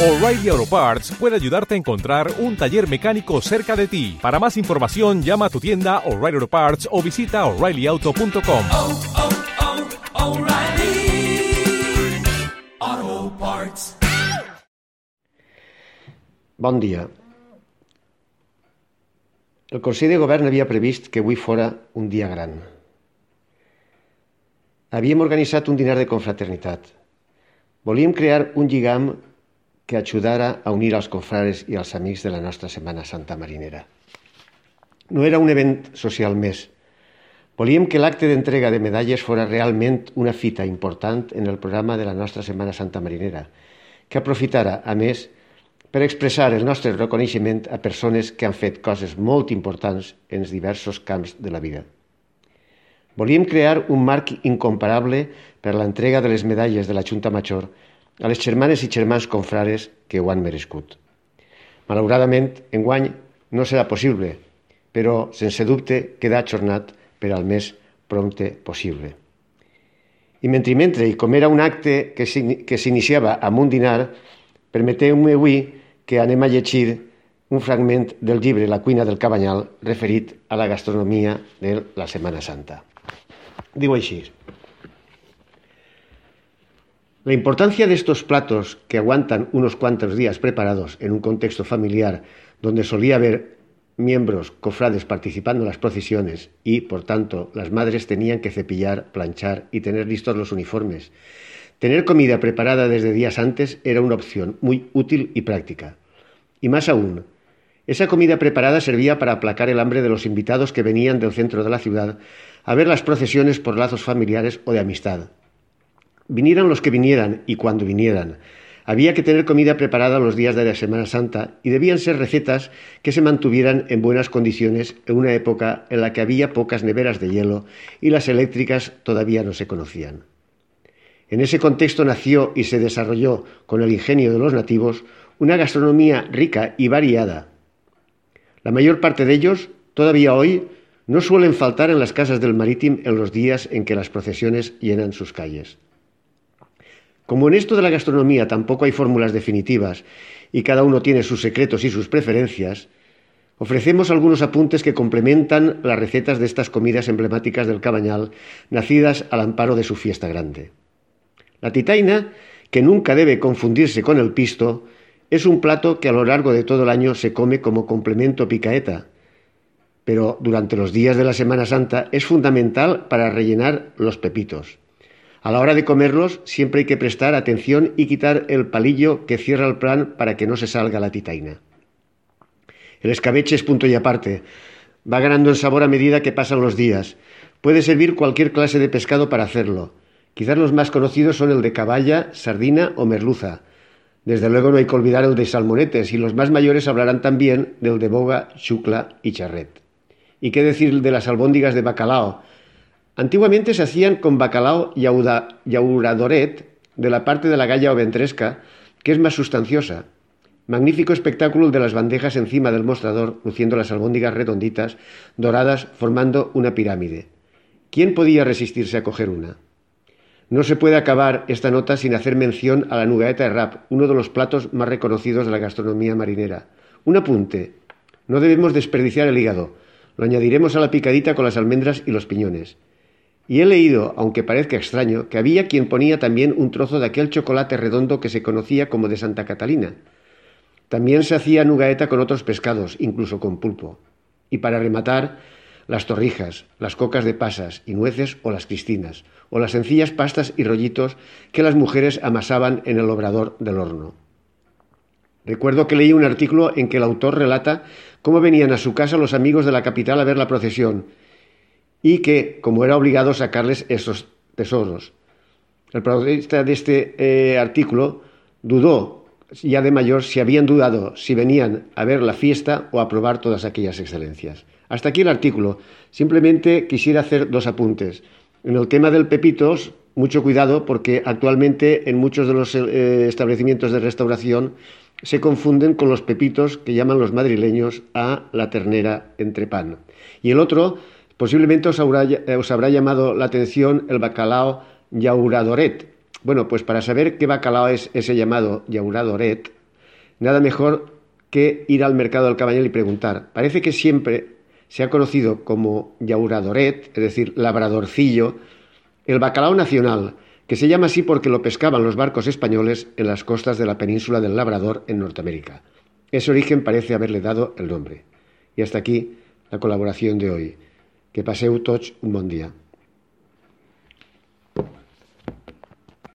O'Reilly Auto Parts puede ayudarte a encontrar un taller mecánico cerca de ti. Para más información, llama a tu tienda O'Reilly Auto Parts o visita oreillyauto.com. oh, oh, O'Reilly Auto Parts. Bon dia. El Consell de Govern havia previst que avui fora un dia gran. Havíem organitzat un dinar de confraternitat. Volíem crear un lligam que ajudara a unir els confrares i els amics de la nostra Setmana Santa Marinera. No era un event social més. Volíem que l'acte d'entrega de medalles fora realment una fita important en el programa de la nostra Setmana Santa Marinera, que aprofitara, a més, per expressar el nostre reconeixement a persones que han fet coses molt importants en els diversos camps de la vida. Volíem crear un marc incomparable per l'entrega de les medalles de la Junta Major a les germanes i germans confrares que ho han merescut. Malauradament, enguany no serà possible, però sense dubte queda ajornat per al més prompte possible. I mentre, mentre, i com era un acte que s'iniciava amb un dinar, permeteu-me avui que anem a llegir un fragment del llibre La cuina del Cabanyal referit a la gastronomia de la Setmana Santa. Diu així. La importancia de estos platos que aguantan unos cuantos días preparados en un contexto familiar donde solía haber miembros cofrades participando en las procesiones y, por tanto, las madres tenían que cepillar, planchar y tener listos los uniformes. Tener comida preparada desde días antes era una opción muy útil y práctica. Y más aún, esa comida preparada servía para aplacar el hambre de los invitados que venían del centro de la ciudad a ver las procesiones por lazos familiares o de amistad. Vinieran los que vinieran y cuando vinieran. Había que tener comida preparada los días de la Semana Santa y debían ser recetas que se mantuvieran en buenas condiciones en una época en la que había pocas neveras de hielo y las eléctricas todavía no se conocían. En ese contexto nació y se desarrolló, con el ingenio de los nativos, una gastronomía rica y variada. La mayor parte de ellos, todavía hoy, no suelen faltar en las casas del Marítim en los días en que las procesiones llenan sus calles. Como en esto de la gastronomía tampoco hay fórmulas definitivas y cada uno tiene sus secretos y sus preferencias, ofrecemos algunos apuntes que complementan las recetas de estas comidas emblemáticas del Cabañal, nacidas al amparo de su fiesta grande. La titaina, que nunca debe confundirse con el pisto, es un plato que a lo largo de todo el año se come como complemento picaeta, pero durante los días de la Semana Santa es fundamental para rellenar los pepitos. A la hora de comerlos siempre hay que prestar atención y quitar el palillo que cierra el plan para que no se salga la titaina. El escabeche es punto y aparte. Va ganando en sabor a medida que pasan los días. Puede servir cualquier clase de pescado para hacerlo. Quizás los más conocidos son el de caballa, sardina o merluza. Desde luego no hay que olvidar el de salmonetes y los más mayores hablarán también del de boga, chucla y charret. ¿Y qué decir de las albóndigas de bacalao? Antiguamente se hacían con bacalao yauradoret de la parte de la galla o ventresca, que es más sustanciosa. Magnífico espectáculo de las bandejas encima del mostrador, luciendo las albóndigas redonditas, doradas, formando una pirámide. ¿Quién podía resistirse a coger una? No se puede acabar esta nota sin hacer mención a la nugaeta de rap, uno de los platos más reconocidos de la gastronomía marinera. Un apunte. No debemos desperdiciar el hígado. Lo añadiremos a la picadita con las almendras y los piñones. Y he leído, aunque parezca extraño, que había quien ponía también un trozo de aquel chocolate redondo que se conocía como de Santa Catalina. También se hacía nugaeta con otros pescados, incluso con pulpo. Y para rematar, las torrijas, las cocas de pasas y nueces o las cristinas, o las sencillas pastas y rollitos que las mujeres amasaban en el obrador del horno. Recuerdo que leí un artículo en que el autor relata cómo venían a su casa los amigos de la capital a ver la procesión y que, como era obligado, sacarles esos tesoros. El protagonista de este eh, artículo dudó, ya de mayor, si habían dudado si venían a ver la fiesta o a probar todas aquellas excelencias. Hasta aquí el artículo. Simplemente quisiera hacer dos apuntes. En el tema del pepitos, mucho cuidado porque actualmente en muchos de los eh, establecimientos de restauración se confunden con los pepitos que llaman los madrileños a la ternera entre pan. Y el otro, Posiblemente os habrá, os habrá, llamado la atención el bacalao yauradoret. Bueno, pues para saber qué bacalao es ese llamado yauradoret, Nada mejor que ir al mercado del Cabañal y preguntar. Parece que siempre se ha conocido como yauradoret, es decir, labradorcillo, el bacalao nacional, que se llama así porque lo pescaban los barcos españoles en las costas de la península del Labrador en Norteamérica. Ese origen parece haberle dado el nombre. Y hasta aquí la colaboración de hoy. Que paseu tots un bon dia.